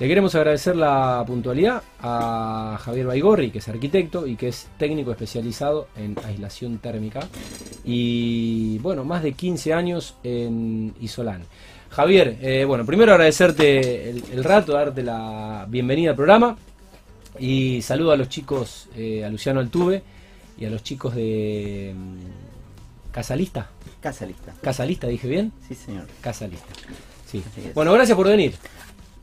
Le queremos agradecer la puntualidad a Javier Baigorri, que es arquitecto y que es técnico especializado en aislación térmica. Y bueno, más de 15 años en Isolán. Javier, eh, bueno, primero agradecerte el, rato, darte la bienvenida al programa. Y saludo a los chicos, eh, a Luciano Altuve y a los chicos de mm, Casalista. Casalista. Casalista, dije bien. Sí, señor. Casalista. Sí. Bueno, gracias por venir.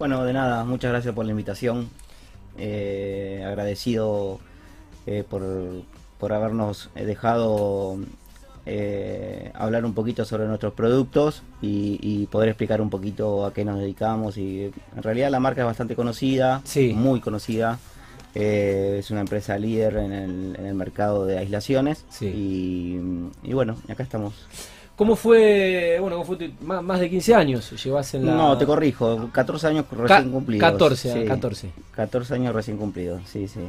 Bueno, de nada, muchas gracias por la invitación. Eh, agradecido eh, por, habernos dejado eh, hablar un poquito sobre nuestros productos y, poder explicar un poquito a qué nos dedicamos. Y en realidad la marca es bastante conocida, muy conocida. es una empresa líder en el, mercado de aislaciones y, y bueno, acá estamos. ¿Cómo fue, bueno, fue más, de 15 años llevas en la... No, te corrijo, 14 años recién cumplidos. 14, 14. 14 años recién cumplidos, sí, sí.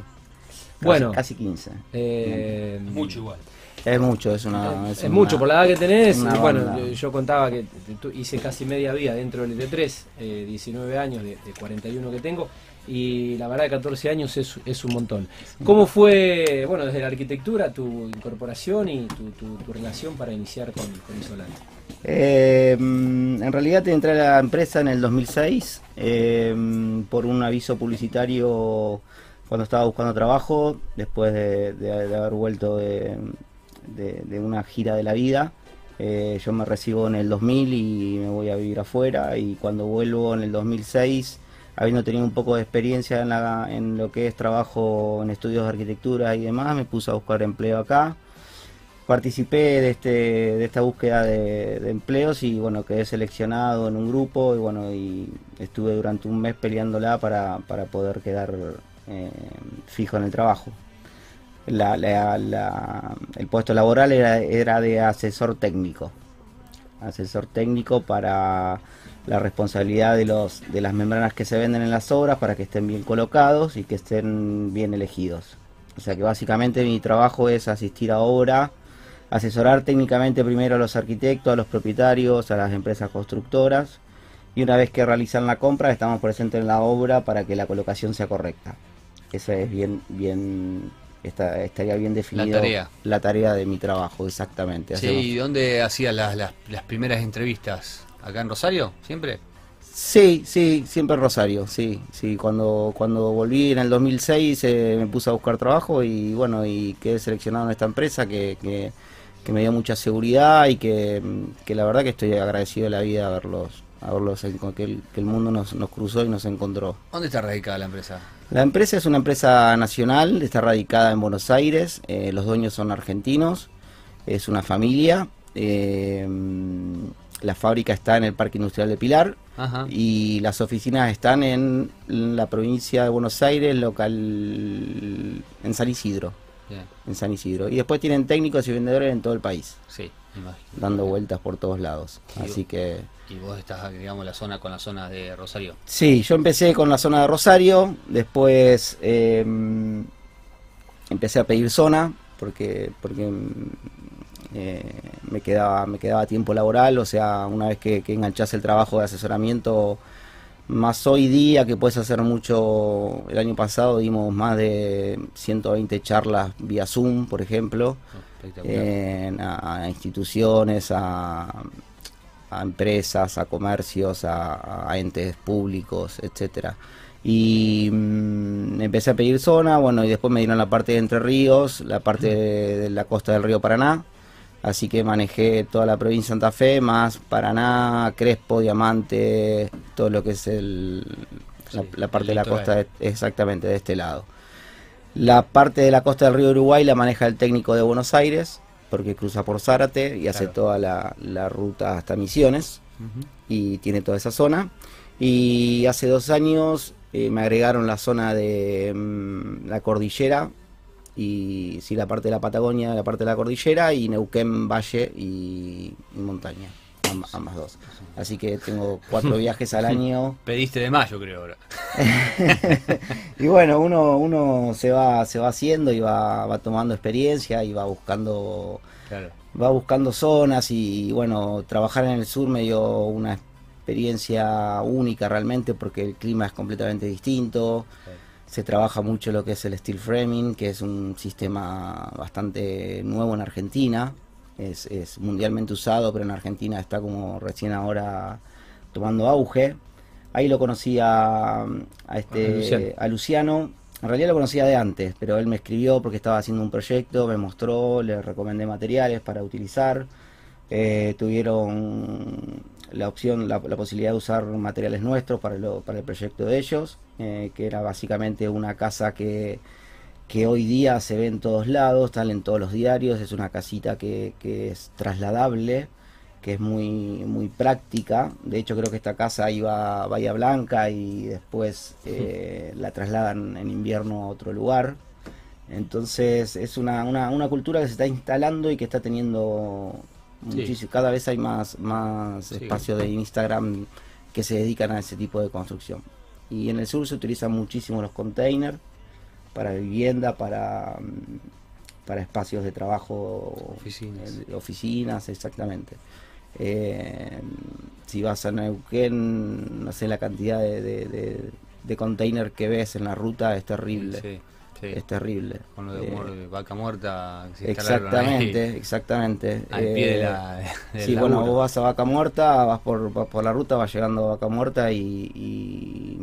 bueno. Casi 15. Eh, mucho igual. Es mucho, es una... Es, mucho, por la edad que tenés. Bueno, yo, contaba que hice casi media vida dentro del ET3, eh, 19 años de, de 41 que tengo y la verdad de 14 años es, un montón. ¿Cómo fue, bueno, desde la arquitectura, tu incorporación y tu, relación para iniciar con, con Isolante? Eh, en realidad entré a la empresa en el 2006 eh, por un aviso publicitario cuando estaba buscando trabajo, después de, haber vuelto de, una gira de la vida. Eh, yo me recibo en el 2000 y me voy a vivir afuera y cuando vuelvo en el 2006 habiendo tenido un poco de experiencia en, la, lo que es trabajo en estudios de arquitectura y demás, me puse a buscar empleo acá. Participé de, este, de esta búsqueda de, empleos y bueno, quedé seleccionado en un grupo y bueno, y estuve durante un mes peleándola para, para poder quedar eh, fijo en el trabajo. La, el puesto laboral era, era de asesor técnico. Asesor técnico para la responsabilidad de, los, de las membranas que se venden en las obras para que estén bien colocados y que estén bien elegidos. O sea que básicamente mi trabajo es asistir a obra, asesorar técnicamente primero a los arquitectos, a los propietarios, a las empresas constructoras y una vez que realizan la compra estamos presentes en la obra para que la colocación sea correcta. Esa es bien, bien estaría bien definida la tarea. de mi trabajo, exactamente. Sí, ¿y dónde hacías las, las, las primeras entrevistas? ¿Acá en Rosario? ¿Siempre? Sí, sí, siempre en Rosario, sí, sí. Cuando, cuando volví en el 2006 eh, me puse a buscar trabajo y bueno, y quedé seleccionado en esta empresa que, que, me dio mucha seguridad y que, la verdad que estoy agradecido de la vida haberlos, haberlos que, el, que el mundo nos, nos cruzó y nos encontró. ¿Dónde está radicada la empresa? La empresa es una empresa nacional, está radicada en Buenos Aires, eh, los dueños son argentinos, es una familia. Eh, la fábrica está en el Parque Industrial de Pilar y las oficinas están en la provincia de Buenos Aires, local en San Isidro. En San Isidro. Y después tienen técnicos y vendedores en todo el país. Sí, Dando vueltas por todos lados. Así que. ¿Y vos estás, digamos, la zona con la zona de Rosario? Sí, yo empecé con la zona de Rosario. Después em, empecé a pedir zona porque porque eh, me quedaba me quedaba tiempo laboral, o sea, una vez que, que enganchás el trabajo de asesoramiento, más hoy día que puedes hacer mucho, el año pasado dimos más de 120 charlas vía Zoom, por ejemplo, a, instituciones, a, empresas, a comercios, a, entes públicos, etcétera. Y mm, empecé a pedir zona, bueno, y después me dieron la parte de Entre Ríos, la parte de la costa del río Paraná, Así que manejé toda la provincia de Santa Fe, más Paraná, Crespo, Diamante, todo lo que es el, la, parte de la costa, exactamente de este lado. La parte de la costa del río Uruguay la maneja el técnico de Buenos Aires, porque cruza por Zárate y hace toda la, ruta hasta Misiones y tiene toda esa zona. Y hace dos años eh, me agregaron la zona de mm, la cordillera, y sí la parte de la Patagonia, la parte de la cordillera y Neuquén, Valle y, montaña, ambas dos. Así que tengo cuatro viajes al año. Pediste de mayo creo ahora. y bueno, uno, uno se va, se va haciendo y va, va tomando experiencia y va buscando va buscando zonas y bueno, trabajar en el sur me dio una experiencia única realmente porque el clima es completamente distinto. Se trabaja mucho lo que es el steel framing, que es un sistema bastante nuevo en Argentina. Es, es mundialmente usado, pero en Argentina está como recién ahora tomando auge. Ahí lo conocí a, a este, A Luciano. a Luciano. En realidad lo conocía de antes, pero él me escribió porque estaba haciendo un proyecto, me mostró, le recomendé materiales para utilizar. Eh, tuvieron la opción, la, la posibilidad de usar materiales nuestros para, lo- para el proyecto de ellos, eh, que era básicamente una casa que, que hoy día se ve en todos lados, sale en todos los diarios, es una casita que, que es trasladable, que es muy, muy práctica. De hecho, creo que esta casa iba a Bahía Blanca y después eh, la trasladan en invierno a otro lugar. Entonces es una, una, una cultura que se está instalando y que está teniendo. Muchísimo, cada vez hay más, más Sí. espacios de Instagram que se dedican a ese tipo de construcción. Y en el sur se utilizan muchísimo los containers para vivienda, para, mm, para espacios de trabajo, Oficinas. eh, oficinas, exactamente. Eh, si vas a Neuquén, no sé la cantidad de, de, de, de container que ves en la ruta es terrible. Sí, sí. Es terrible. Con lo de Eh, muer- vaca muerta. exactamente, ahí exactamente. Al pie de Eh, la. Sí, bueno, vos vas a Vaca Muerta, vas por, vas por la ruta, vas llegando a Vaca Muerta y, y,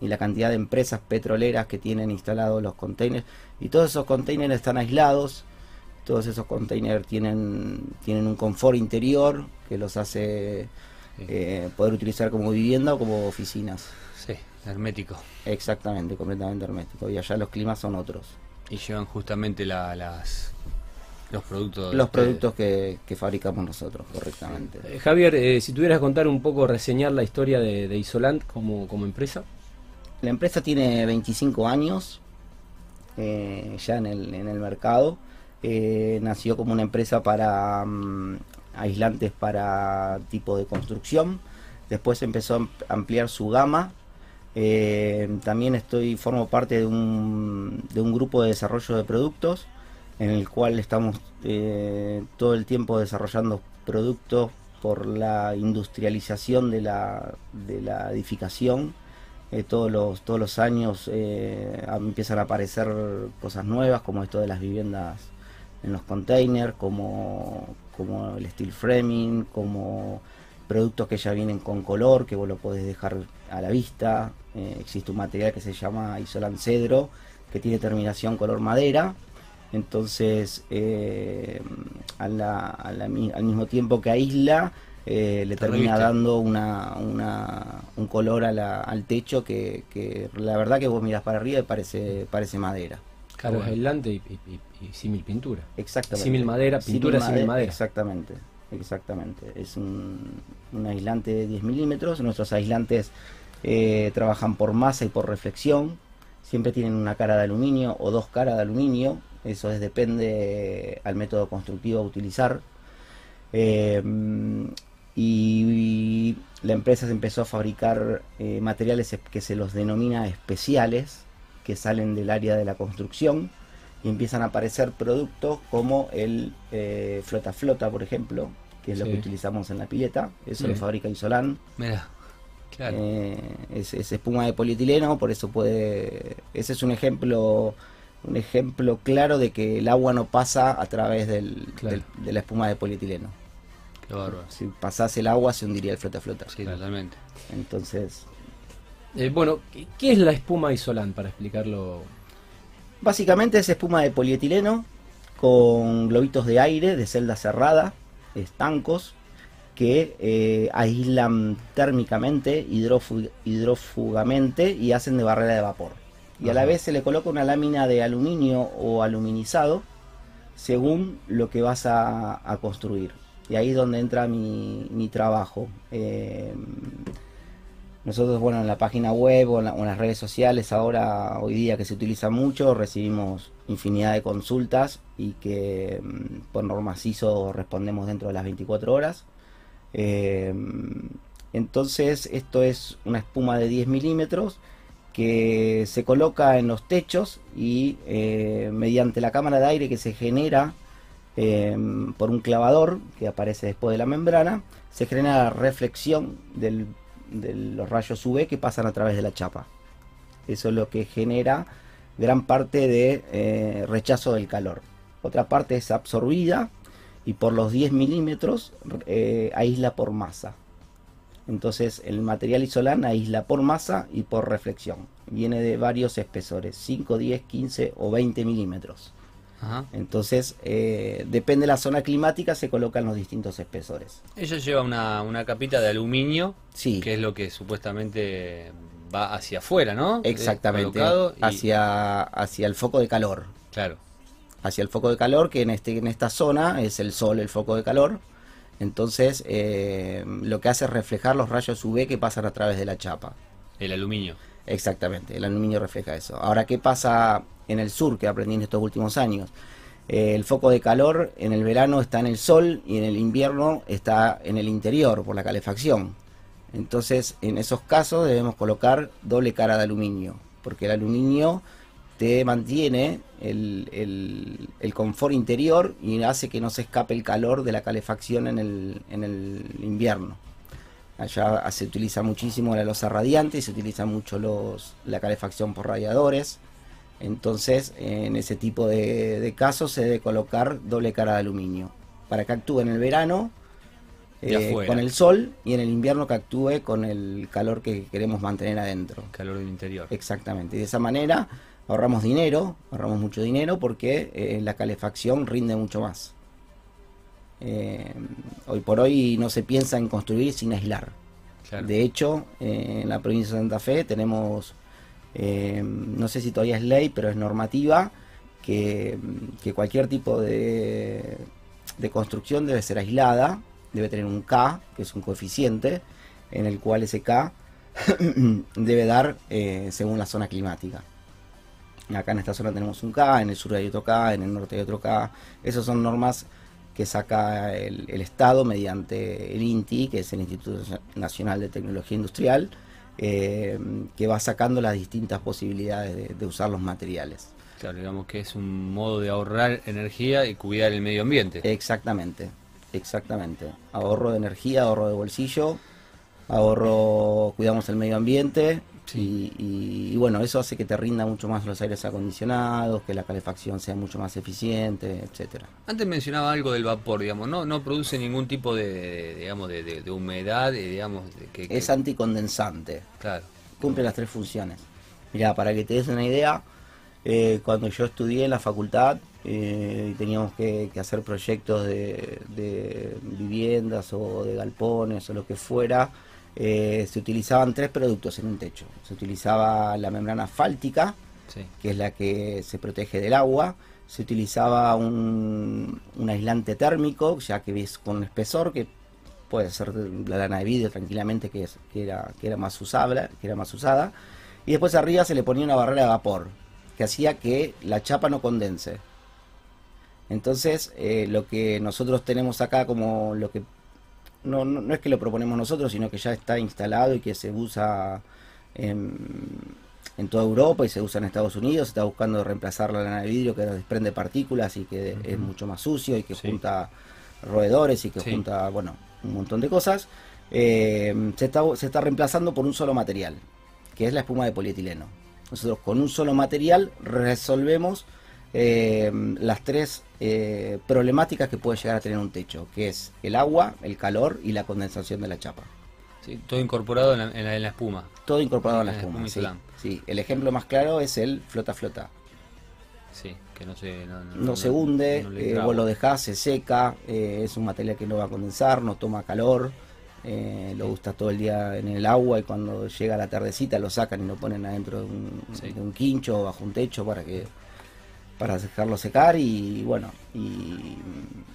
y la cantidad de empresas petroleras que tienen instalados los containers. Y todos esos containers están aislados, todos esos containers tienen, tienen un confort interior que los hace Sí. eh, poder utilizar como vivienda o como oficinas. Sí, hermético. Exactamente, completamente hermético. Y allá los climas son otros. Y llevan justamente la, las los productos. Los productos que, que fabricamos nosotros, correctamente. Eh, Javier, eh, si tuvieras que contar un poco, reseñar la historia de, de Isolant como, como empresa. La empresa tiene 25 años eh, ya en el, en el mercado. Eh, nació como una empresa para mm, aislantes para tipo de construcción. Después empezó a am- ampliar su gama. Eh, también estoy formo parte de un, de un grupo de desarrollo de productos en el cual estamos eh, todo el tiempo desarrollando productos por la industrialización de la, de la edificación. Eh, todos, los, todos los años eh, empiezan a aparecer cosas nuevas como esto de las viviendas en los containers, como, como el steel framing, como productos que ya vienen con color, que vos lo podés dejar a la vista. Eh, existe un material que se llama Isolan Cedro, que tiene terminación color madera. Entonces, eh, a la- a la mi- al mismo tiempo que aísla, eh, le Te termina dando una, una- un color a la- al techo que, que la verdad que vos mirás para arriba y parece, parece madera. Claro, bueno. es aislante y, y- y- y símil pintura. Exactamente. Símil madera, pintura símil madera. Exactamente, exactamente. Es un, un aislante de 10 milímetros. Nuestros aislantes eh, trabajan por masa y por reflexión. Siempre tienen una cara de aluminio o dos caras de aluminio. Eso es, depende al método constructivo a utilizar. Eh, y, la empresa se empezó a fabricar eh, materiales es- que se los denomina especiales, que salen del área de la construcción y empiezan a aparecer productos como el eh, flota flota, por ejemplo, que es lo que utilizamos en la pileta. Eso Sí. lo fabrica Isolan. Mira, claro. Eh, es, es espuma de polietileno, por eso puede. Ese es un ejemplo, un ejemplo claro de que el agua no pasa a través del, Claro. del- de la espuma de polietileno. Qué bárbaro. Si pasase el agua se hundiría el flota flota. Sí, totalmente. Entonces, Eh, bueno, ¿qué- ¿qué es la espuma Isolant para explicarlo? básicamente es espuma de polietileno con globitos de aire de celda cerrada, estancos, que eh, aíslan térmicamente, hidrofugamente y hacen de barrera de vapor. Y a la vez se le coloca una lámina de aluminio o aluminizado según lo que vas a, a construir. Y ahí es donde entra mi, mi trabajo. Eh, nosotros, bueno, en la página web o en, la- o en las redes sociales, ahora, hoy día que se utiliza mucho, recibimos infinidad de consultas y que mm, por norma CISO respondemos dentro de las 24 horas. Eh, entonces, esto es una espuma de 10 milímetros que se coloca en los techos y eh, mediante la cámara de aire que se genera eh, por un clavador que aparece después de la membrana, se genera la reflexión de los rayos UV que pasan a través de la chapa. Eso es lo que genera gran parte de eh, rechazo del calor. Otra parte es absorbida y por los 10 milímetros eh, aísla por masa. Entonces el material isolán aísla por masa y por reflexión. Viene de varios espesores, 5, 10, 15 o 20 milímetros. Ajá. Entonces, eh, depende de la zona climática, se colocan los distintos espesores. Ella lleva una, una capita de aluminio, Sí, que es lo que supuestamente va hacia afuera, ¿no? Exactamente, y- hacia, hacia el foco de calor. Claro, Hacia el foco de calor, que en, este, en esta zona es el sol el foco de calor. Entonces, eh, lo que hace es reflejar los rayos UV que pasan a través de la chapa. el aluminio. Exactamente, el aluminio refleja eso. Ahora, ¿qué pasa en el sur que aprendí en estos últimos años? Eh, el foco de calor en el verano está en el sol y en el invierno está en el interior por la calefacción. Entonces, en esos casos debemos colocar doble cara de aluminio, porque el aluminio te mantiene el, el- el confort interior y hace que no se escape el calor de la calefacción en el, en el invierno. Allá se utiliza muchísimo la losa radiante y se utiliza mucho los, la calefacción por radiadores. Entonces, en ese tipo de, de casos se debe colocar doble cara de aluminio para que actúe en el verano eh, con el sol y en el invierno que actúe con el calor que queremos mantener adentro. Calor del interior. Exactamente. Y de esa manera ahorramos dinero, ahorramos mucho dinero porque eh, la calefacción rinde mucho más. Eh, hoy por hoy no se piensa en construir sin aislar. Claro. De hecho, eh, en la provincia de Santa Fe tenemos, no sé si todavía es ley, pero es normativa, que, que cualquier tipo de, de construcción debe ser aislada, debe tener un K, que es un coeficiente, en el cual ese K debe dar según la zona climática. Acá en esta zona tenemos un K, en el sur hay otro K, en el norte hay otro K. Esas son normas que saca el, el Estado mediante el INTI, que es el Instituto Nacional de Tecnología Industrial, eh, que va sacando las distintas posibilidades de, de usar los materiales. Claro, digamos que es un modo de ahorrar energía y cuidar el medio ambiente. Exactamente, exactamente. Ahorro de energía, ahorro de bolsillo, ahorro, cuidamos el medio ambiente Sí. y, y- y bueno, eso hace que te rinda mucho más los aires acondicionados, que la calefacción sea mucho más eficiente, etcétera. Antes mencionaba algo del vapor, digamos, no no produce ningún tipo de, de- digamos, de, de- de humedad, digamos, de que, que- Es anticondensante, claro, cumple las tres funciones. Mira, para que te des una idea, eh, cuando yo estudié en la facultad eh, y teníamos que, que hacer proyectos de, de viviendas o de galpones o lo que fuera, eh, se utilizaban tres productos en un techo. Se utilizaba la membrana asfáltica, sí, que es la que se protege del agua. Se utilizaba un, un aislante térmico, ya que es con espesor, que puede ser la lana de vidrio tranquilamente, que, es, que, era, que, era más usable, que era más usada. Y después arriba se le ponía una barrera de vapor, que hacía que la chapa no condense. Entonces, eh, lo que nosotros tenemos acá como lo que no, no, no es que lo proponemos nosotros, sino que ya está instalado y que se usa en, en toda Europa y se usa en Estados Unidos. Se está buscando reemplazar la lana de vidrio que desprende partículas y que es mucho más sucio y que Sí. junta roedores y que Sí. junta, bueno, un montón de cosas. Eh, se, está, se está reemplazando por un solo material, que es la espuma de polietileno. Nosotros con un solo material resolvemos eh, las tres eh, problemáticas que puede llegar a tener un techo, que es el agua, el calor y la condensación de la chapa. sí, todo incorporado en la, en la- en la espuma. Todo incorporado en la En la espuma. espuma Sí, el ejemplo más claro es el flota flota. Sí, que no se no, No, se hunde, eh, vos lo dejás, se seca, eh, es un material que no va a condensar, no toma calor, eh, lo gusta todo el día en el agua y cuando llega la tardecita lo sacan y lo ponen adentro de un, Sí. de un quincho o bajo un techo para que para dejarlo secar y bueno y,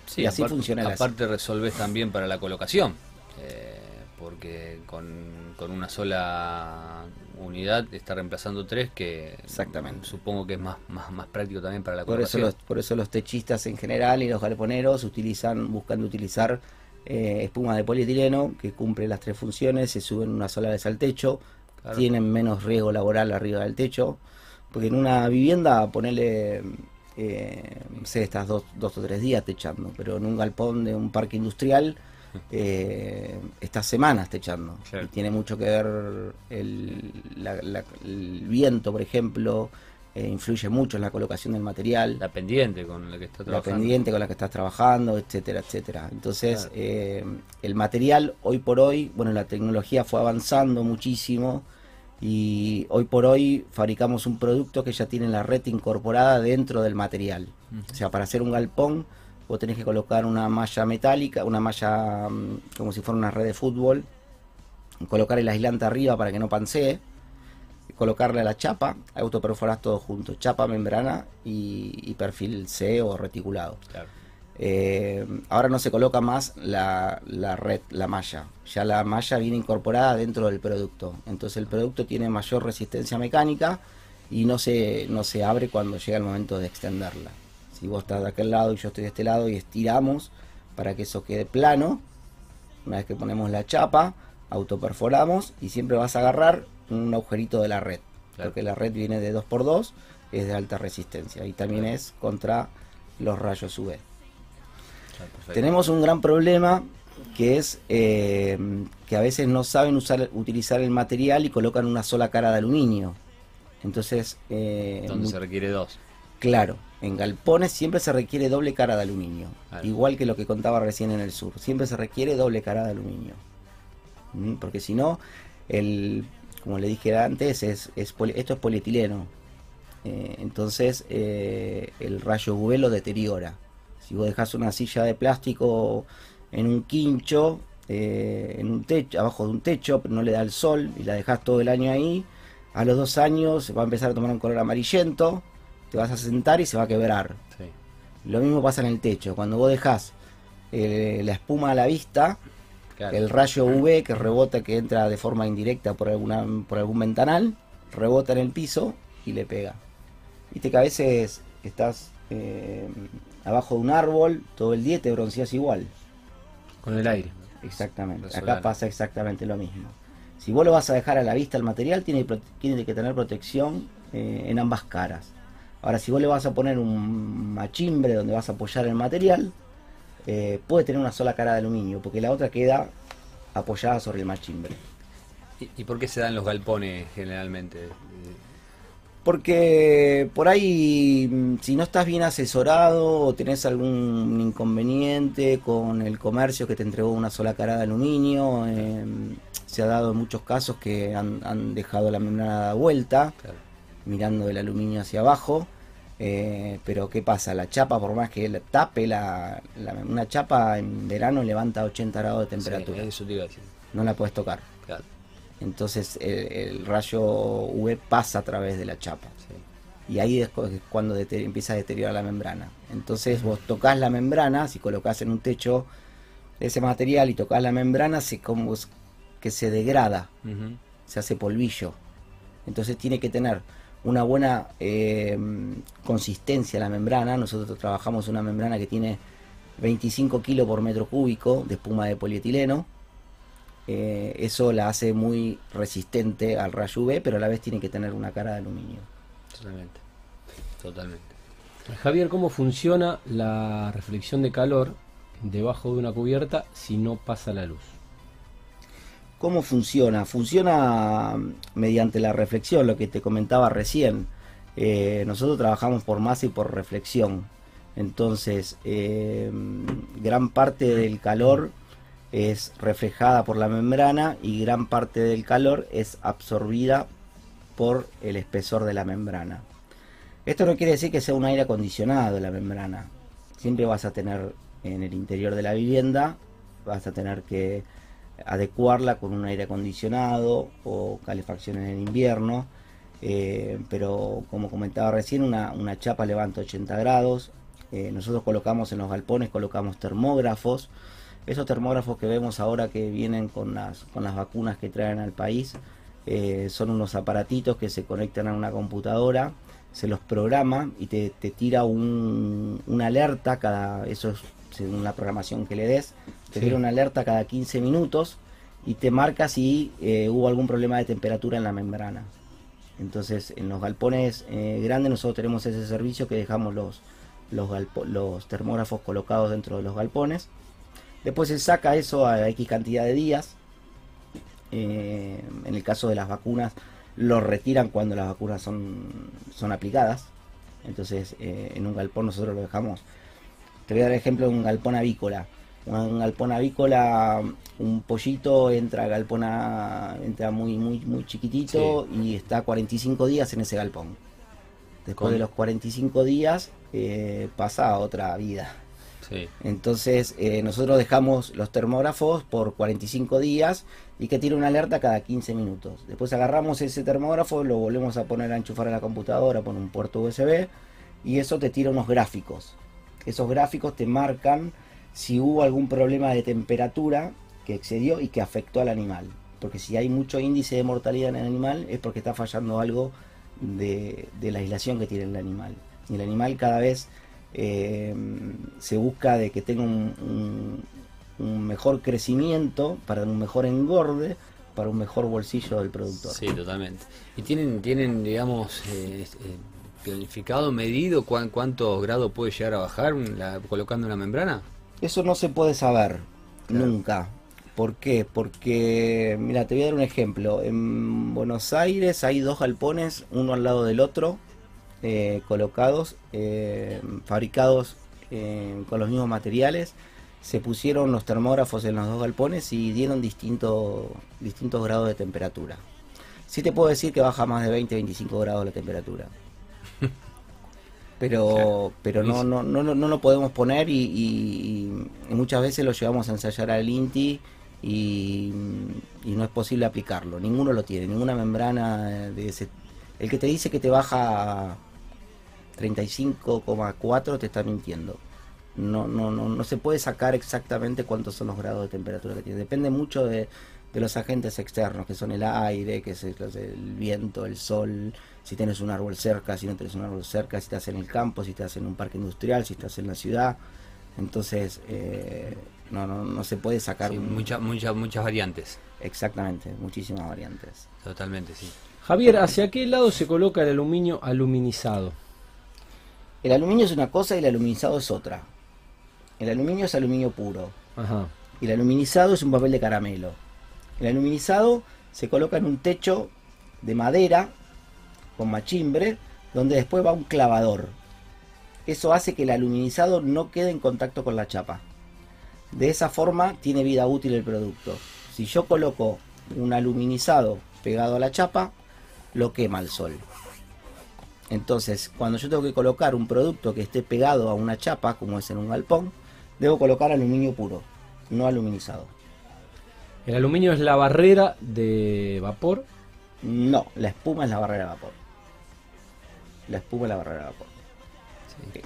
Sí, y así aparte, funciona Aparte resolvés también para la colocación, eh, porque con, con una sola unidad está reemplazando tres que Exactamente. supongo que es más, más, más práctico también para la Por eso, colocación. los, por eso los techistas en general y los galponeros utilizan, buscan utilizar eh, espuma de polietileno que cumple las tres funciones, se suben una sola vez al techo, Claro. tienen menos riesgo laboral arriba del techo, porque en una vivienda ponerle eh, sé, estás dos, dos o tres días techando, pero en un galpón de un parque industrial eh, estas semanas techando. Claro. Y tiene mucho que ver el, la- la- el viento, por ejemplo, eh, influye mucho en la colocación del material, la, La pendiente con la que está trabajando. pendiente con la que estás trabajando, etcétera, etcétera. Entonces, Claro. eh, el material hoy por hoy, bueno, la tecnología fue avanzando muchísimo y hoy por hoy fabricamos un producto que ya tiene la red incorporada dentro del material. O sea, para hacer un galpón, vos tenés que colocar una malla metálica, una malla mm, como si fuera una red de fútbol, colocar el aislante arriba para que no pansee, colocarle a la chapa, autoperforás todo junto, chapa, membrana y, y perfil C o reticulado. Claro. Eh, ahora no se coloca más la, la red, la malla. Ya la malla viene incorporada dentro del producto. Entonces el producto tiene mayor resistencia mecánica y no se, no se abre cuando llega el momento de extenderla. Si vos estás de aquel lado y yo estoy de este lado y estiramos para que eso quede plano, una vez que ponemos la chapa, autoperforamos y siempre vas a agarrar un agujerito de la red. Claro. Porque la red viene de 2x2, es de alta resistencia y también Claro. es contra los rayos UV. Perfecto. Tenemos un gran problema que es eh, que a veces no saben usar, utilizar el material y colocan una sola cara de aluminio. Entonces, eh, Donde se requiere dos. claro, en galpones siempre se requiere doble cara de aluminio. Claro. Igual que lo que contaba recién en el sur. Siempre se requiere doble cara de aluminio. Mm, Porque si no, el, como le dije antes, es, es poli- esto es polietileno. Eh, entonces eh, el rayo UV lo deteriora. Si vos dejas una silla de plástico en un quincho, eh, en un techo, abajo de un techo, pero no le da el sol y la dejas todo el año ahí, a los dos años va a empezar a tomar un color amarillento, te vas a sentar y se va a quebrar. Sí. Lo mismo pasa en el techo. Cuando vos dejas eh, la espuma a la vista, Claro. el rayo UV que rebota, que entra de forma indirecta por, alguna, por algún ventanal, rebota en el piso y le pega. Viste que a veces estás eh, abajo de un árbol todo el día te bronceas igual. Con el aire. Exactamente. Acá solar. pasa exactamente lo mismo. Si vos lo vas a dejar a la vista el material, tiene, tiene que tener protección eh, en ambas caras. Ahora, si vos le vas a poner un machimbre donde vas a apoyar el material, eh, puede tener una sola cara de aluminio, porque la otra queda apoyada sobre el machimbre. ¿Y, y por qué se dan los galpones generalmente? Porque por ahí, mm, si no estás bien asesorado o tenés algún inconveniente con el comercio que te entregó una sola cara de aluminio, eh, se ha dado en muchos casos que han, han dejado la membrana dada vuelta, Claro. mirando el aluminio hacia abajo. eh, pero ¿qué pasa? La chapa, por más que la tape, la, la- una chapa en verano levanta 80 grados de temperatura. Sí, eso te iba a decir. No la puedes tocar. Claro. Entonces el, el rayo UV pasa a través de la chapa. Sí. Y ahí es cu- es cuando empieza a deteriorar la membrana. Entonces vos tocas la membrana, si colocas en un techo ese material y tocas la membrana, se como que se degrada, se hace polvillo. Entonces tiene que tener una buena eh, consistencia la membrana. Nosotros trabajamos una membrana que tiene 25 kilos por metro cúbico de espuma de polietileno. Eh, eso la hace muy resistente al rayo UV, pero a la vez tiene que tener una cara de aluminio. Totalmente. Totalmente. Javier, ¿cómo funciona la reflexión de calor debajo de una cubierta si no pasa la luz? ¿Cómo funciona? Funciona mm, mediante la reflexión, lo que te comentaba recién. Eh, nosotros trabajamos por masa y por reflexión. Entonces, eh, gran parte del calor es reflejada por la membrana y gran parte del calor es absorbida por el espesor de la membrana. Esto no quiere decir que sea un aire acondicionado la membrana. Siempre vas a tener en el interior de la vivienda, vas a tener que adecuarla con un aire acondicionado o calefacción en el invierno. eh, pero como comentaba recién, una, una chapa levanta 80 grados. Eh, nosotros colocamos en los galpones, colocamos termógrafos. Esos termógrafos que vemos ahora que vienen con las, con las vacunas que traen al país, eh, son unos aparatitos que se conectan a una computadora, se los programa y te, te tira un, una alerta cada, eso es según la programación que le des, te Sí. tira una alerta cada 15 minutos y te marca si eh, hubo algún problema de temperatura en la membrana. Entonces, en los galpones eh, grandes nosotros tenemos ese servicio que dejamos los, los, los termógrafos colocados dentro de los galpones. Después se saca eso a X cantidad de días. Eh, en el caso de las vacunas, lo retiran cuando las vacunas son, son aplicadas. Entonces, eh, en un galpón nosotros lo dejamos. Te voy a dar el ejemplo de un galpón avícola. Un galpón avícola, un pollito entra galpona, entra muy, muy, muy chiquitito y está 45 días en ese galpón. Después de los 45 días eh, pasa a otra vida. Entonces eh, nosotros dejamos los termógrafos por 45 días y que tiene una alerta cada 15 minutos. Después agarramos ese termógrafo, lo volvemos a poner a enchufar a la computadora, con un puerto USB y eso te tira unos gráficos. Esos gráficos te marcan si hubo algún problema de temperatura que excedió y que afectó al animal. Porque si hay mucho índice de mortalidad en el animal es porque está fallando algo de, la aislación que tiene el animal. Y el animal cada vez eh, se busca de que tenga un, mejor crecimiento, para un mejor engorde, para un mejor bolsillo del productor. Sí, totalmente. ¿Y tienen, tienen digamos, eh, eh, planificado, medido cuántos grados puede llegar a bajar colocando una membrana? Eso no se puede saber, nunca. ¿Por qué? Porque, mira, te voy a dar un ejemplo. En Buenos Aires hay dos galpones, uno al lado del otro, eh, colocados, eh, fabricados eh, con los mismos materiales. Se pusieron los termógrafos en los dos galpones y dieron distintos grados de temperatura. Sí te puedo decir que baja más de 20-25 grados la temperatura. Pero, pero no, no, no, no, lo podemos poner y, muchas veces lo llevamos a ensayar al INTI y, no es posible aplicarlo. Ninguno lo tiene, ninguna membrana de ese... El que te dice que te baja 35,4 te está mintiendo. No, no, no, no se puede sacar exactamente cuántos son los grados de temperatura que tiene. Depende mucho de, de los agentes externos, que son el aire, que es el, viento, el sol, si tienes un árbol cerca, si no tienes un árbol cerca, si estás en el campo, si estás en un parque industrial, si estás en la ciudad. Entonces, eh, no, no, no se puede sacar... muchas muchas variantes. Exactamente, muchísimas variantes. Totalmente, sí. Javier, ¿hacia qué lado se coloca el aluminio aluminizado? El aluminio es una cosa y el aluminizado es otra. El aluminio es aluminio puro. Ajá. Y el aluminizado es un papel de caramelo. El aluminizado se coloca en un techo de madera con machimbre, donde después va un clavador. Eso hace que el aluminizado no quede en contacto con la chapa. De esa forma tiene vida útil el producto. Si yo coloco un aluminizado pegado a la chapa, lo quema el sol. Entonces, cuando yo tengo que colocar un producto que esté pegado a una chapa, como es en un galpón, debo colocar aluminio puro, no aluminizado. ¿El aluminio es la barrera de vapor? No, la espuma es la barrera de vapor. La espuma es la barrera de vapor.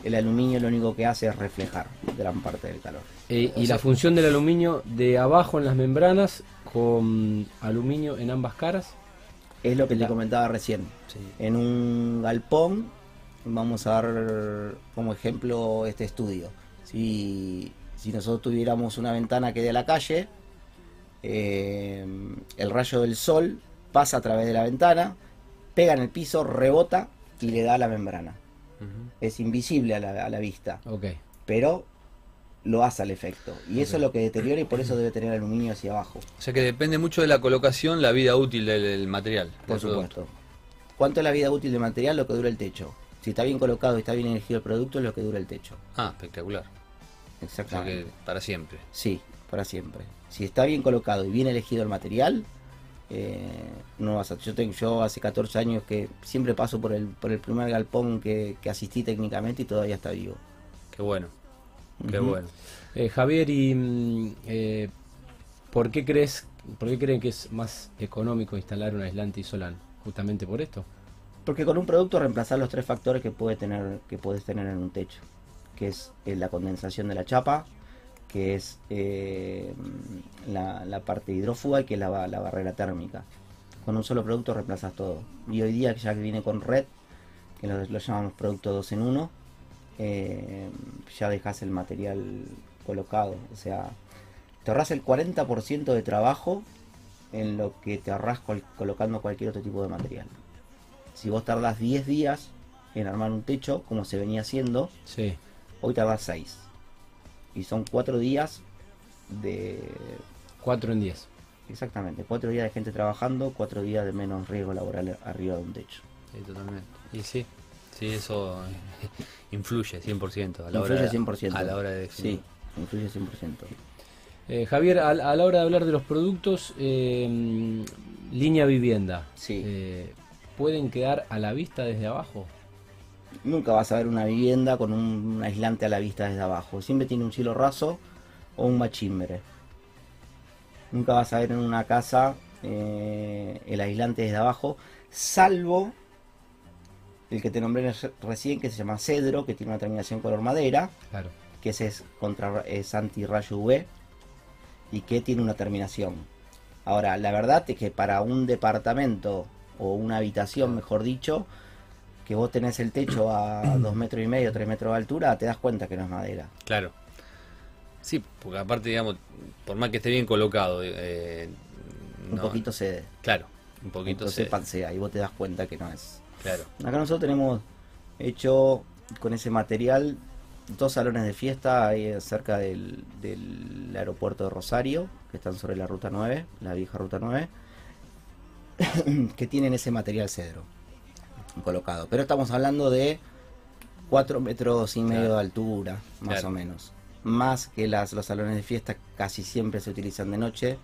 El aluminio lo único que hace es reflejar gran parte del calor. Eh, ¿Y la función del aluminio de abajo en las membranas con aluminio en ambas caras? Es lo que te comentaba recién. En un galpón, vamos a dar como ejemplo este estudio. Si, si nosotros tuviéramos una ventana que dé a la calle, eh, el rayo del sol pasa a través de la ventana, pega en el piso, rebota y le da a la membrana. Es invisible a la, vista. Pero lo hace al efecto. Y eso es lo que deteriora y por eso debe tener aluminio hacia abajo. O sea que depende mucho de la colocación, la vida útil del, material. Por supuesto. ¿Cuánto es la vida útil del material? Lo que dura el techo. Si está bien colocado y está bien elegido el producto, es lo que dura el techo. Ah, espectacular. Exactamente. para siempre. Sí, para siempre. Si está bien colocado y bien elegido el material, eh, no vas a, yo, tengo, yo hace 14 años que siempre paso por el, por el primer galpón que, asistí técnicamente y todavía está vivo. Qué bueno, qué bueno. Eh, Javier, ¿y mm, eh, por qué crees, por qué creen que es más económico instalar un aislante isolante? Justamente por esto. Porque con un producto reemplazar los tres factores que puede tener, que puedes tener en un techo, que es la condensación de la chapa, que es eh, la, parte hidrófuga y que es la, barrera térmica. Con un solo producto reemplazas todo. Y hoy día ya que viene con red, que lo, llamamos producto 2 en 1, eh, ya dejas el material colocado. O sea, te ahorras el 40% de trabajo en lo que te ahorras colocando cualquier otro tipo de material. si vos tardás 10 días en armar un techo, como se venía haciendo, Sí. hoy tardás 6. Y son 4 días de... 4 en 10. Exactamente, 4 días de gente trabajando, 4 días de menos riesgo laboral arriba de un techo. Sí, totalmente. Y sí, sí, eso influye 100% a la hora Influye de, 100%. A la hora de definir. Sí, influye 100%. Eh, Javier, a, a la hora de hablar de los productos, eh, línea vivienda, Sí. eh, ¿pueden quedar a la vista desde abajo? Nunca vas a ver una vivienda con un aislante a la vista desde abajo. Siempre tiene un cielo raso o un machimbre. Nunca vas a ver en una casa eh, el aislante desde abajo, salvo el que te nombré recién, que se llama cedro, que tiene una terminación color madera, Claro. que ese es, contra, es anti-rayo UV y que tiene una terminación. Ahora, la verdad es que para un departamento o una habitación, mejor dicho, que vos tenés el techo a dos metros y medio, tres metros de altura, te das cuenta que no es madera. Claro. Sí, porque aparte, digamos, por más que esté bien colocado, eh, Un no- poquito cede. Claro, un poquito Entonces se- pansea y vos te das cuenta que no es. Claro, Acá nosotros tenemos hecho con ese material dos salones de fiesta ahí cerca del, del aeropuerto de Rosario, que están sobre la ruta 9, la vieja ruta 9, que tienen ese material cedro colocado. Pero estamos hablando de 4 metros y medio Claro. de altura, más Claro. o menos. Más que las, los salones de fiesta casi siempre se utilizan de noche,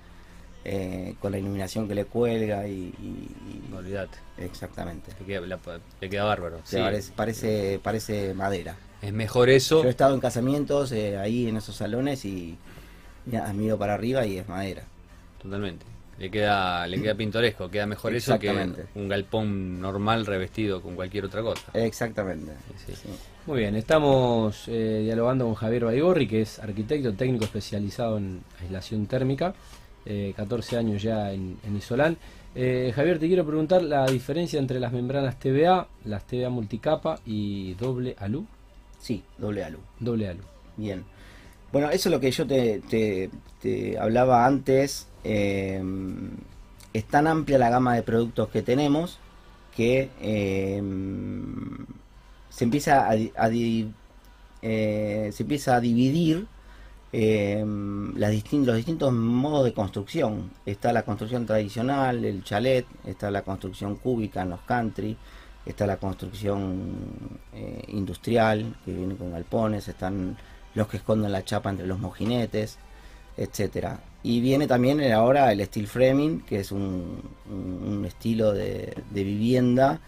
eh, con la iluminación que le cuelga y- y- y olvídate. exactamente. Le queda, la- le queda bárbaro. O Sí. parece, parece, parece madera. Es mejor eso. Yo he estado en casamientos eh, ahí en esos salones y ya, miro para arriba y es madera. Totalmente. Le queda, le queda pintoresco, queda mejor eso que un galpón normal revestido con cualquier otra cosa. Exactamente. Sí, sí. Sí. Muy bien, estamos eh, dialogando con Javier Baigorri, que es arquitecto técnico especializado en aislación térmica, eh, 14 años ya en, en Isolán. Eh, Javier, te quiero preguntar la diferencia entre las membranas TVA, las TVA multicapa y doble alu. Sí, doble alu. Doble alu. Bien. Bueno, eso es lo que yo te, te- te hablaba antes. eh, es tan amplia la gama de productos que tenemos que eh, se empieza a, eh, se empieza a dividir eh, las distin- los distintos modos de construcción. Está la construcción tradicional, el chalet, está la construcción cúbica en los country, está la construcción eh, industrial, que viene con galpones, están los que esconden la chapa entre los mojinetes, etcétera. Y viene también ahora el steel framing, que es un, estilo de, de vivienda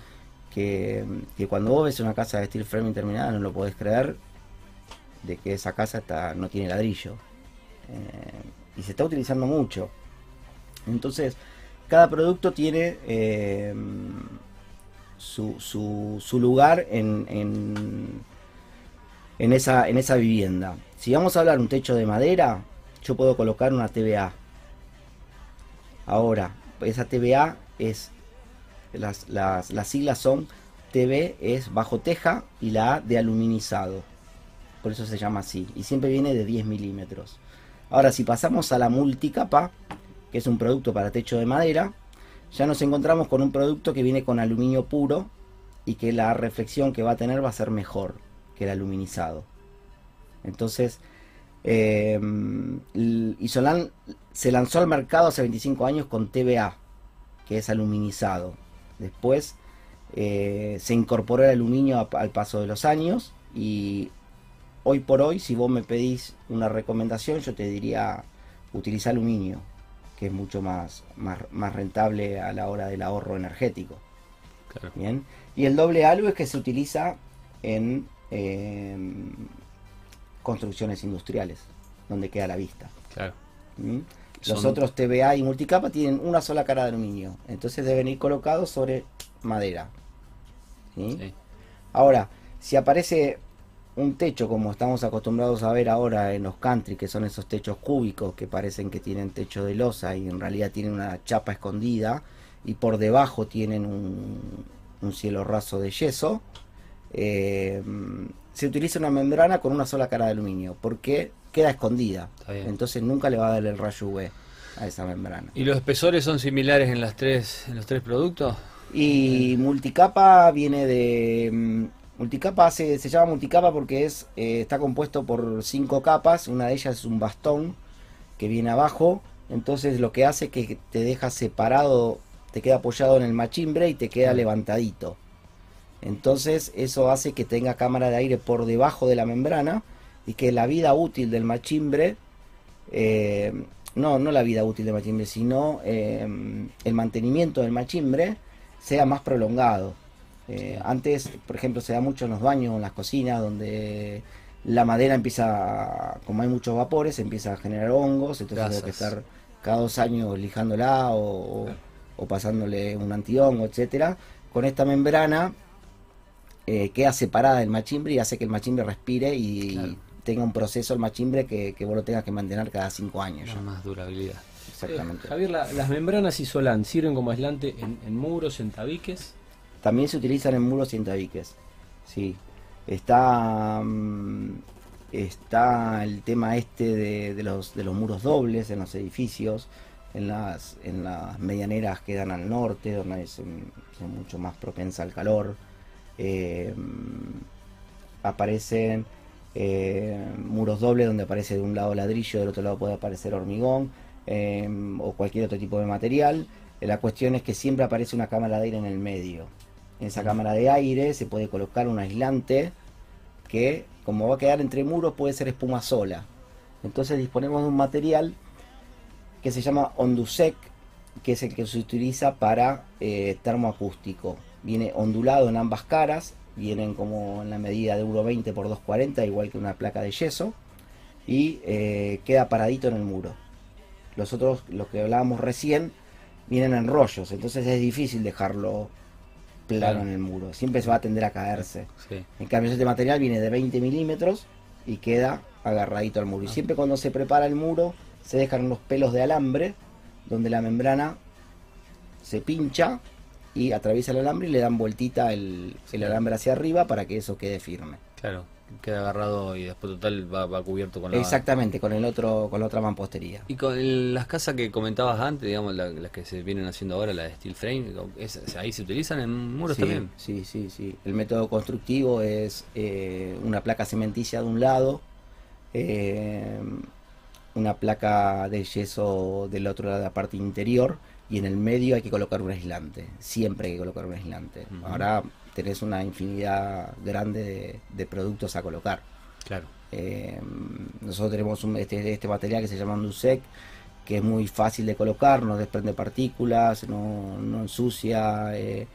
que, que cuando vos ves una casa de steel framing terminada no lo podés creer de que esa casa está, no tiene ladrillo. Eh, y se está utilizando mucho. Entonces, cada producto tiene eh, su, su, lugar en, en, en esa, en esa vivienda. Si vamos a hablar un techo de madera, yo puedo colocar una TVA. Ahora, esa TVA es, las, las, las siglas son TV es bajo teja y la A de aluminizado. Por eso se llama así. Y siempre viene de 10 milímetros. Ahora, si pasamos a la multicapa, que es un producto para techo de madera, ya nos encontramos con un producto que viene con aluminio puro y que la reflexión que va a tener va a ser mejor que el aluminizado. Entonces, eh, Isolan se lanzó al mercado hace 25 años con TVA, que es aluminizado. Después eh, se incorporó el aluminio al paso de los años y hoy por hoy, si vos me pedís una recomendación, yo te diría utiliza aluminio, que es mucho más, más, más rentable a la hora del ahorro energético. Claro. Bien. Y el doble alu es que se utiliza en eh, construcciones industriales, donde queda la vista. Claro. ¿Mm? Los Son- otros TVA y multicapa tienen una sola cara de aluminio, entonces deben ir colocados sobre madera. ¿Sí? Sí. Ahora, si aparece un techo como estamos acostumbrados a ver ahora en los country, que son esos techos cúbicos que parecen que tienen techo de losa y en realidad tienen una chapa escondida y por debajo tienen un, un cielo raso de yeso, eh, se utiliza una membrana con una sola cara de aluminio porque queda escondida. Entonces nunca le va a dar el rayo UV a esa membrana. ¿Y los espesores son similares en las tres, en los tres productos? Y multicapa viene de... Multicapa se, se llama multicapa porque es eh, está compuesto por cinco capas. Una de ellas es un bastón que viene abajo. Entonces lo que hace es que te deja separado, te queda apoyado en el machimbre y te queda levantadito. Entonces eso hace que tenga cámara de aire por debajo de la membrana y que la vida útil del machimbre, eh, no, no la vida útil del machimbre, sino eh, el mantenimiento del machimbre sea más prolongado. Eh, antes, por ejemplo, se da mucho en los baños, en las cocinas, donde la madera empieza, como hay muchos vapores, empieza a generar hongos, entonces tengo que Gasas. estar cada dos años lijándola o, o- Claro. o pasándole un antihongo, etcétera. Con esta membrana eh, queda separada del machimbre y hace que el machimbre respire y Claro. tenga un proceso el machimbre que, que vos lo tengas que mantener cada cinco años. Ya más durabilidad. Exactamente. Eh, Javier, la- las membranas isolantes sirven como aislante en, en muros, en tabiques. También se utilizan en muros y en tabiques. Sí. Está mm, está el tema este de, los de los muros dobles en los edificios, en las en las medianeras que dan al norte, donde son mucho más propensas al calor. Mm, aparecen eh, muros dobles donde aparece de un lado ladrillo, del otro lado puede aparecer hormigón eh, o cualquier otro tipo de material. La cuestión es que siempre aparece una cámara de aire en el medio. En esa cámara de aire se puede colocar un aislante que, como va a quedar entre muros, puede ser espuma sola. Entonces disponemos de un material que se llama Ondusec, que es el que se utiliza para eh, termoacústico. Viene ondulado en ambas caras, vienen como en la medida de 1,20 por 2,40, igual que una placa de yeso, y eh, queda paradito en el muro. Los otros, los que hablábamos recién, vienen en rollos, entonces es difícil dejarlo plano Claro. en el muro, siempre se va a tender a caerse. Sí. En cambio, este material viene de 20 milímetros y queda agarradito al muro. Y siempre cuando se prepara el muro, se dejan unos pelos de alambre donde la membrana se pincha y atraviesa el alambre y le dan vueltita el, el alambre hacia arriba para que eso quede firme. Claro. Queda agarrado y después total va, va cubierto con la Exactamente, con el otro, con la otra mampostería. Y con el- las casas que comentabas antes, digamos, la- las que se vienen haciendo ahora, la de steel frame, es- ahí se utilizan en muros sí, también. Sí, sí, sí. El método constructivo es eh, una placa cementicia de un lado, eh, una placa de yeso del otro lado de la parte interior y en el medio hay que colocar un aislante. Siempre hay que colocar un aislante. Ahora tenés una infinidad grande de, de productos a colocar. Claro. Eh, nosotros tenemos un- este, este material que se llama Andusec, que es muy fácil de colocar, no desprende partículas, no, no ensucia eh,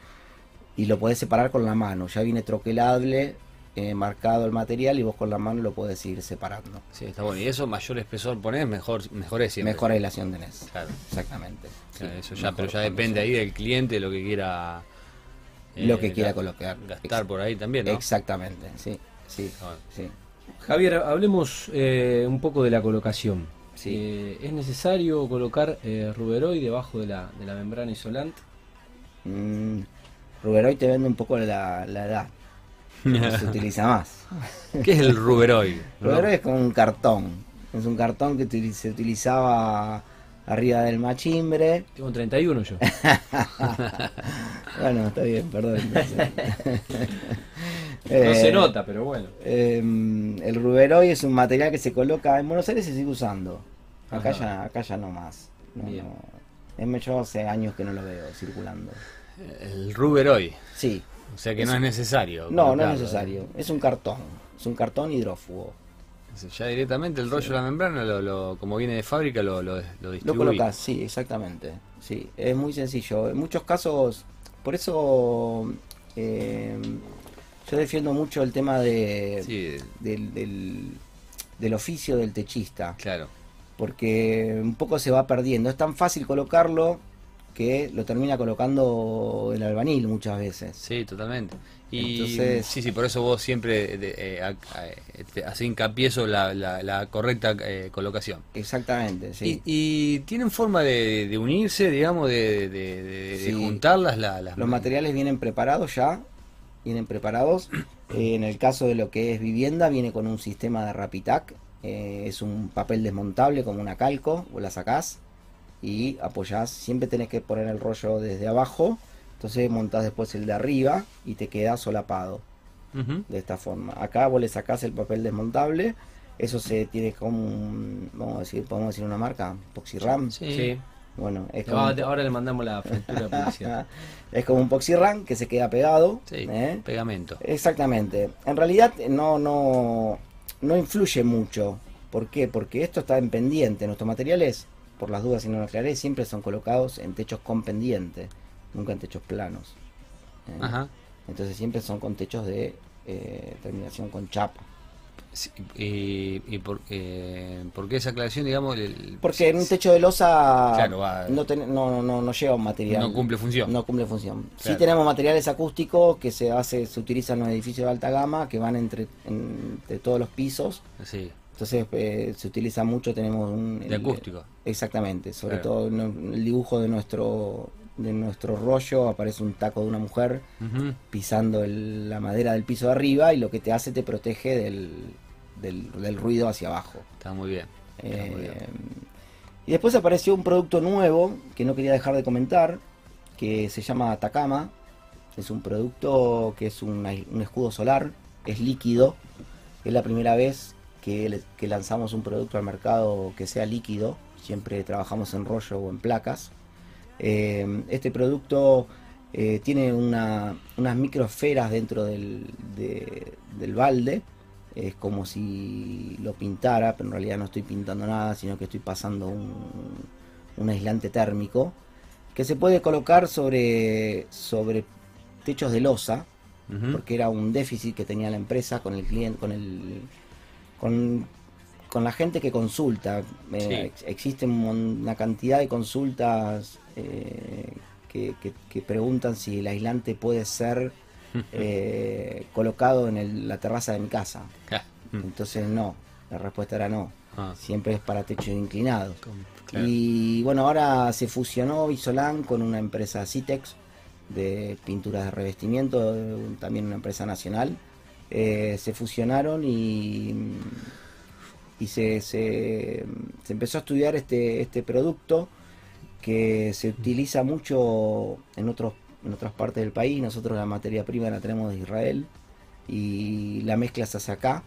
y lo podés separar con la mano. Ya viene troquelable, eh, marcado el material y vos con la mano lo podés ir separando. Sí, está bueno. Y eso, mayor espesor ponés, mejor, mejor es siempre. Mejor aislación tenés. Claro. Exactamente. Claro, Sí, eso ya, pero ya depende ahí del cliente, lo que quiera. Eh, Lo que quiera colocar. Gastar por ahí también, ¿no? Exactamente, sí, sí, Ah, bueno. sí. Javier, hablemos eh, un poco de la colocación. Sí. Eh, ¿Es necesario colocar eh, Ruberoy debajo de la, de la membrana isolante? Mm, Ruberoy te vende un poco la, la edad. No se utiliza más. ¿Qué es el Ruberoy? Ruberoy es como un cartón. Es un cartón que se utilizaba arriba del machimbre. Tengo 31 yo. Bueno, está bien, perdón. No Eh, se nota, pero bueno. eh, el Ruberoy es un material que se coloca en Buenos Aires se sigue usando. Acá Ajá. ya, acá ya no más. No, Bien. no. Es- Yo hace años que no lo veo circulando. El Ruberoy. Sí. O sea que Es- no es necesario. No, no es necesario. Es un cartón. Es un cartón hidrófugo. Ya directamente el rollo de la membrana, lo, lo- como viene de fábrica, lo, lo, lo colocas, sí, exactamente. Sí, es muy sencillo. En muchos casos, por eso eh, yo defiendo mucho el tema de, Sí, del, del, del oficio del techista, claro. porque un poco se va perdiendo. Es tan fácil colocarlo que lo termina colocando el albanil muchas veces. Sí, totalmente. Y Entonces- sí, sí, por eso vos siempre eh, a- a- eh, te- haces hincapié sobre la, la- la correcta eh, colocación. Exactamente, sí. Y, y tienen forma de, de unirse, digamos, de, de- de- de Sí. juntarlas la- las Los materiales vienen preparados ya, vienen preparados. Eh, en el caso de lo que es vivienda, viene con un sistema de Rapitac. eh, es un papel desmontable como una calco, vos la sacás y apoyás. Siempre tenés que poner el rollo desde abajo Entonces montás después el de arriba y te queda solapado de esta forma. Acá vos le sacás el papel desmontable, eso se tiene como, un- vamos a decir, podemos decir una marca, Poxyram. Sí. Sí. Bueno, es como, Ahora le mandamos la factura publicidad. es como un Poxyram que se queda pegado. Sí, ¿eh? pegamento. Exactamente. En realidad no, no, no influye mucho. ¿Por qué? Porque esto está en pendiente. Nuestros materiales, por las dudas si no lo aclaré, siempre son colocados en techos con pendiente, nunca en techos planos. ¿eh? Ajá. Entonces siempre son con techos de eh, terminación con chapa. Sí, y, y por, eh, ¿por qué esa aclaración, digamos? el- Porque en un techo de losa Claro, va- no, ten- no, no, no lleva un material. no cumple función. No cumple función. Sí Claro. tenemos materiales acústicos que se hace, se utilizan en los edificios de alta gama que van entre, entre todos los pisos. Sí, Entonces eh, se utiliza mucho, tenemos un... de acústico. Exactamente, sobre Claro. todo en el dibujo de nuestro de nuestro rollo aparece un taco de una mujer pisando el- la madera del piso de arriba y lo que te hace te protege del, del, del ruido hacia abajo. Está muy bien. Está muy bien. Eh, y después apareció un producto nuevo que no quería dejar de comentar, que se llama Atacama. Es un producto que es un, un escudo solar, es líquido. Es la primera vez que, lanzamos un producto al mercado que sea líquido. Siempre trabajamos en rollo o en placas. Eh, este producto eh, tiene una- unas microesferas dentro del, de- del balde. Es como si lo pintara, pero en realidad no estoy pintando nada, sino que estoy pasando un, un aislante térmico que se puede colocar sobre, sobre techos de losa, porque era un déficit que tenía la empresa con el cliente, con el con, con la gente que consulta. Eh, Sí. Existe una cantidad de consultas eh, que, que- que preguntan si el aislante puede ser eh, colocado en el- la terraza de mi casa. Mm. Entonces no, la respuesta era no. Ah, Siempre es para con- claro. Y bueno, ahora se fusionó Visolán con una empresa Citex de pinturas de revestimiento, eh, también una empresa nacional. Eh, se fusionaron y, y se, se- empezó a estudiar este, este producto que se utiliza mucho en, otros, en otras partes del país. Nosotros la materia prima la tenemos de Israel y la mezcla se hace acá.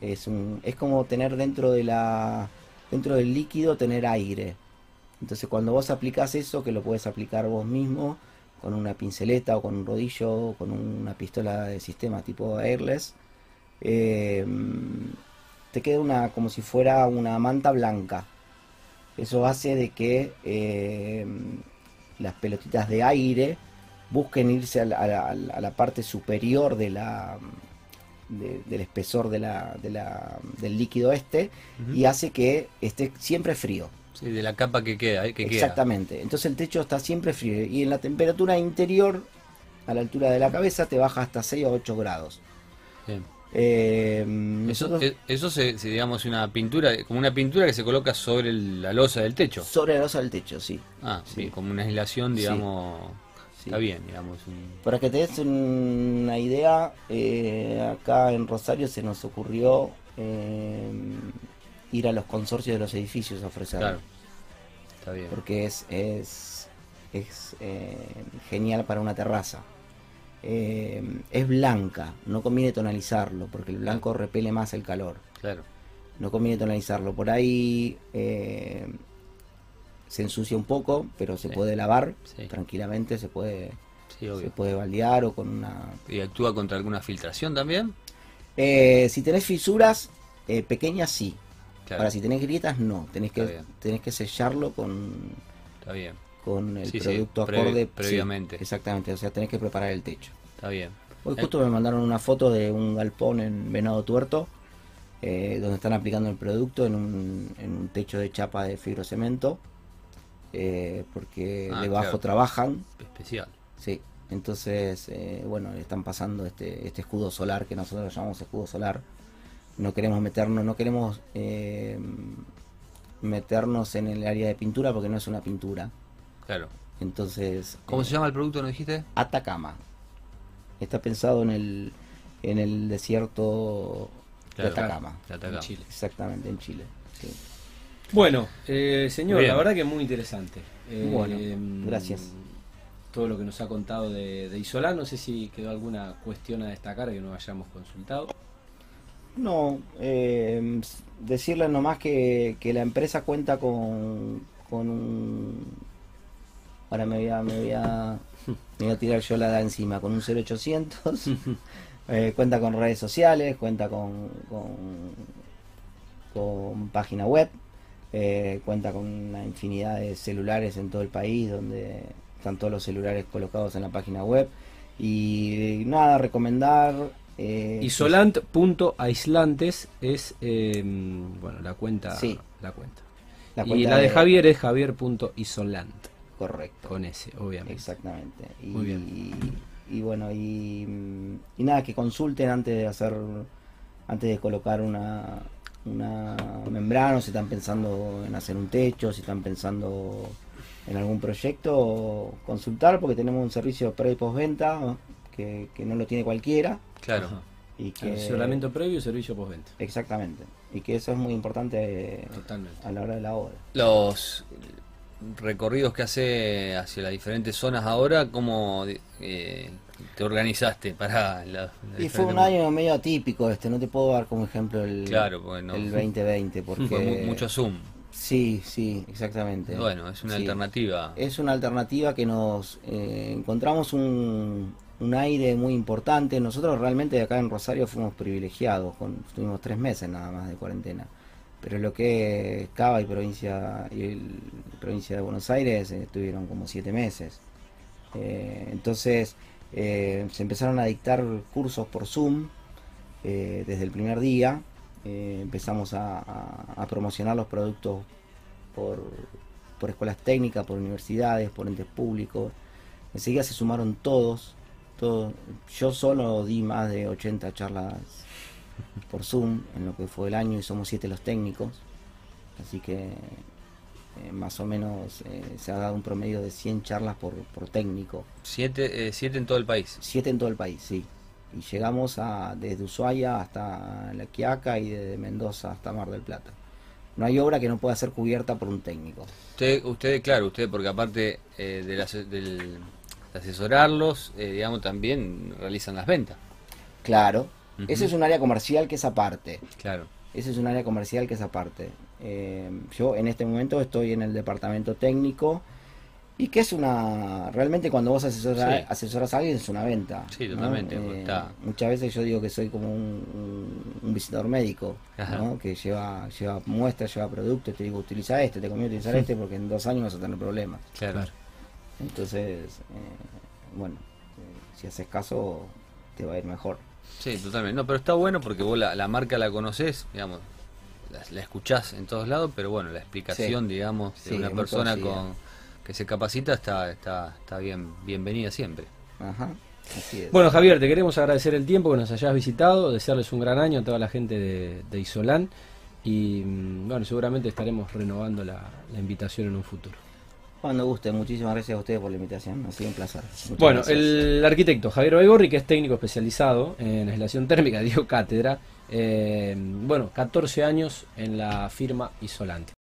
Es, un, es como tener dentro de la dentro del líquido tener aire. Entonces cuando vos aplicás eso, que lo puedes aplicar vos mismo con una pinceleta o con un rodillo o con una pistola de sistema tipo airless, eh, te queda una como si fuera una manta blanca. Eso hace de que eh, las pelotitas de aire busquen irse a la, a la- a la parte superior de la, de- del espesor de la, de la- del líquido este y hace que esté siempre frío. Sí, de la capa que queda, eh, que queda. Exactamente. Entonces el techo está siempre frío y en la temperatura interior, a la altura de la cabeza, te baja hasta 6 o 8 grados. Bien. Eh, Eso, nosotros- eh, eso se, se, digamos, una pintura, como una pintura que se coloca sobre el- la losa del techo. sobre la losa del techo, sí. Ah, Sí. bien, como una aislación, digamos, Sí. está bien, digamos. un- Para que te des una idea, eh, acá en Rosario se nos ocurrió eh, ir a los consorcios de los edificios a ofrecerlo. Claro, está bien. porque es, es, es eh, genial para una terraza. Eh, es blanca, no conviene tonalizarlo porque el blanco repele más el calor. Claro, No conviene tonalizarlo. Por ahí eh, se ensucia un poco, pero se Sí. puede lavar Sí. tranquilamente, se puede, sí, se puede baldear o con una... ¿Y actúa contra alguna filtración también? Eh, si tenés fisuras pequeñas, sí. Claro, Ahora, si tenés grietas, no. Tenés que, tenés que sellarlo con, está bien, con el Sí, sí, producto pre- acorde sí, previamente. exactamente, o sea, tenés que preparar el techo. está bien. Hoy Eh. justo me mandaron una foto de un galpón en Venado Tuerto, eh, donde están aplicando el producto en un, en un techo de chapa de fibrocemento, eh, porque Ah, debajo claro. trabajan, Especial. sí. Entonces, eh, bueno, le están pasando este, este escudo solar que nosotros lo llamamos escudo solar. No queremos meternos, no queremos eh, meternos en el área de pintura porque no es una pintura. Claro. Entonces, ¿Cómo eh, se llama el producto, no dijiste? Atacama. Está pensado en el, en el desierto Claro, de Atacama. de Atacama. En Chile. Exactamente, en Chile. sí. Bueno, eh, señor, Bien. la verdad que es muy interesante. Eh, Bueno, gracias. todo lo que nos ha contado de, de. No sé si quedó alguna cuestión a destacar que no hayamos consultado. No, eh, decirle nomás que, que la empresa cuenta con, con un... Ahora me voy a, me voy a, me voy a tirar yo la da encima, con un 0800. eh, cuenta con redes sociales, cuenta con, con, con página web, eh, cuenta con una infinidad de celulares en todo el país donde están todos los celulares colocados en la página web. Y nada, recomendar eh, Isolant.aislantes es eh, bueno la cuenta Sí. la cuenta. la y la de Javier es javier.isolant Correcto. con S, obviamente. Exactamente. Y, Muy bien. y bueno, y, y nada, que consulten antes de hacer, antes de colocar una, una membrana, o si están pensando en hacer un techo, si están pensando en algún proyecto, consultar porque tenemos un servicio pre y postventa. Que, que no lo tiene cualquiera. Claro. Y que, Asesoramiento previo y servicio postventa. Exactamente. Y que eso es muy importante Totalmente. a la hora de la obra. Los recorridos que hace hacia las diferentes zonas ahora, ¿cómo eh, te organizaste para la, la Y fue un año medio atípico este, no te puedo dar como ejemplo el, Claro, porque no- el 2020 porque Fue mu- mucho Zoom. Sí, sí, exactamente. Bueno, es una Sí. alternativa. Es una alternativa que nos eh, encontramos un, un aire muy importante. Nosotros realmente acá en Rosario fuimos privilegiados, con, tuvimos tres meses nada más de cuarentena. Pero lo que es Cava y provincia y el, provincia de Buenos Aires eh, tuvieron como siete meses. Eh, entonces eh, se empezaron a dictar cursos por Zoom desde el primer día. Empezamos a, a- a promocionar los productos por, por escuelas técnicas, por universidades, por entes públicos. Enseguida se sumaron todos. Yo solo di más de 80 charlas por Zoom en lo que fue el año y somos siete los técnicos. Así que eh, más o menos eh, se ha dado un promedio de 100 charlas por, por técnico. Siete, eh, siete en todo el país. Siete en todo el país, sí. Y llegamos a desde Ushuaia hasta La Quiaca y desde Mendoza hasta Mar del Plata. No hay obra que no pueda ser cubierta por un técnico. Usted, usted claro, usted, porque aparte del, ase- del- de asesorarlos, eh, digamos, también realizan las ventas. Claro, Ujú. ese es un área comercial que es aparte. Claro. Ese es un área comercial que es aparte. Eh, yo en este momento estoy en el departamento técnico y que es una... Realmente cuando vos asesoras, Sí. asesoras a alguien es una venta. Sí, ¿no? totalmente, Eh, está. Muchas veces yo digo que soy como un, un- visitador médico, Ajá. ¿no? que lleva, lleva muestras, lleva productos, te digo utiliza este, te conviene utilizar este porque en dos años vas a tener problemas. Claro. Claro. Entonces, eh, bueno, eh, si haces caso te va a ir mejor. Sí, totalmente. No, pero está bueno porque vos la, la marca la conocés, digamos, la, la escuchás en todos lados, pero bueno, la explicación, digamos, de Sí, una persona con que se capacita está está está bien bienvenida siempre. Ajá, así es. Bueno, Javier, te queremos agradecer el tiempo que nos hayas visitado, desearles un gran año a toda la gente de, de Isolán y mm, bueno, seguramente estaremos renovando la, la invitación en un futuro. Cuando guste, muchísimas gracias a ustedes por la invitación, ha sido un placer. Muchas Bueno, gracias. el arquitecto Javier Baigorri, que es técnico especializado en aislación térmica, dio cátedra, eh, bueno, 14 años en la firma Isolante.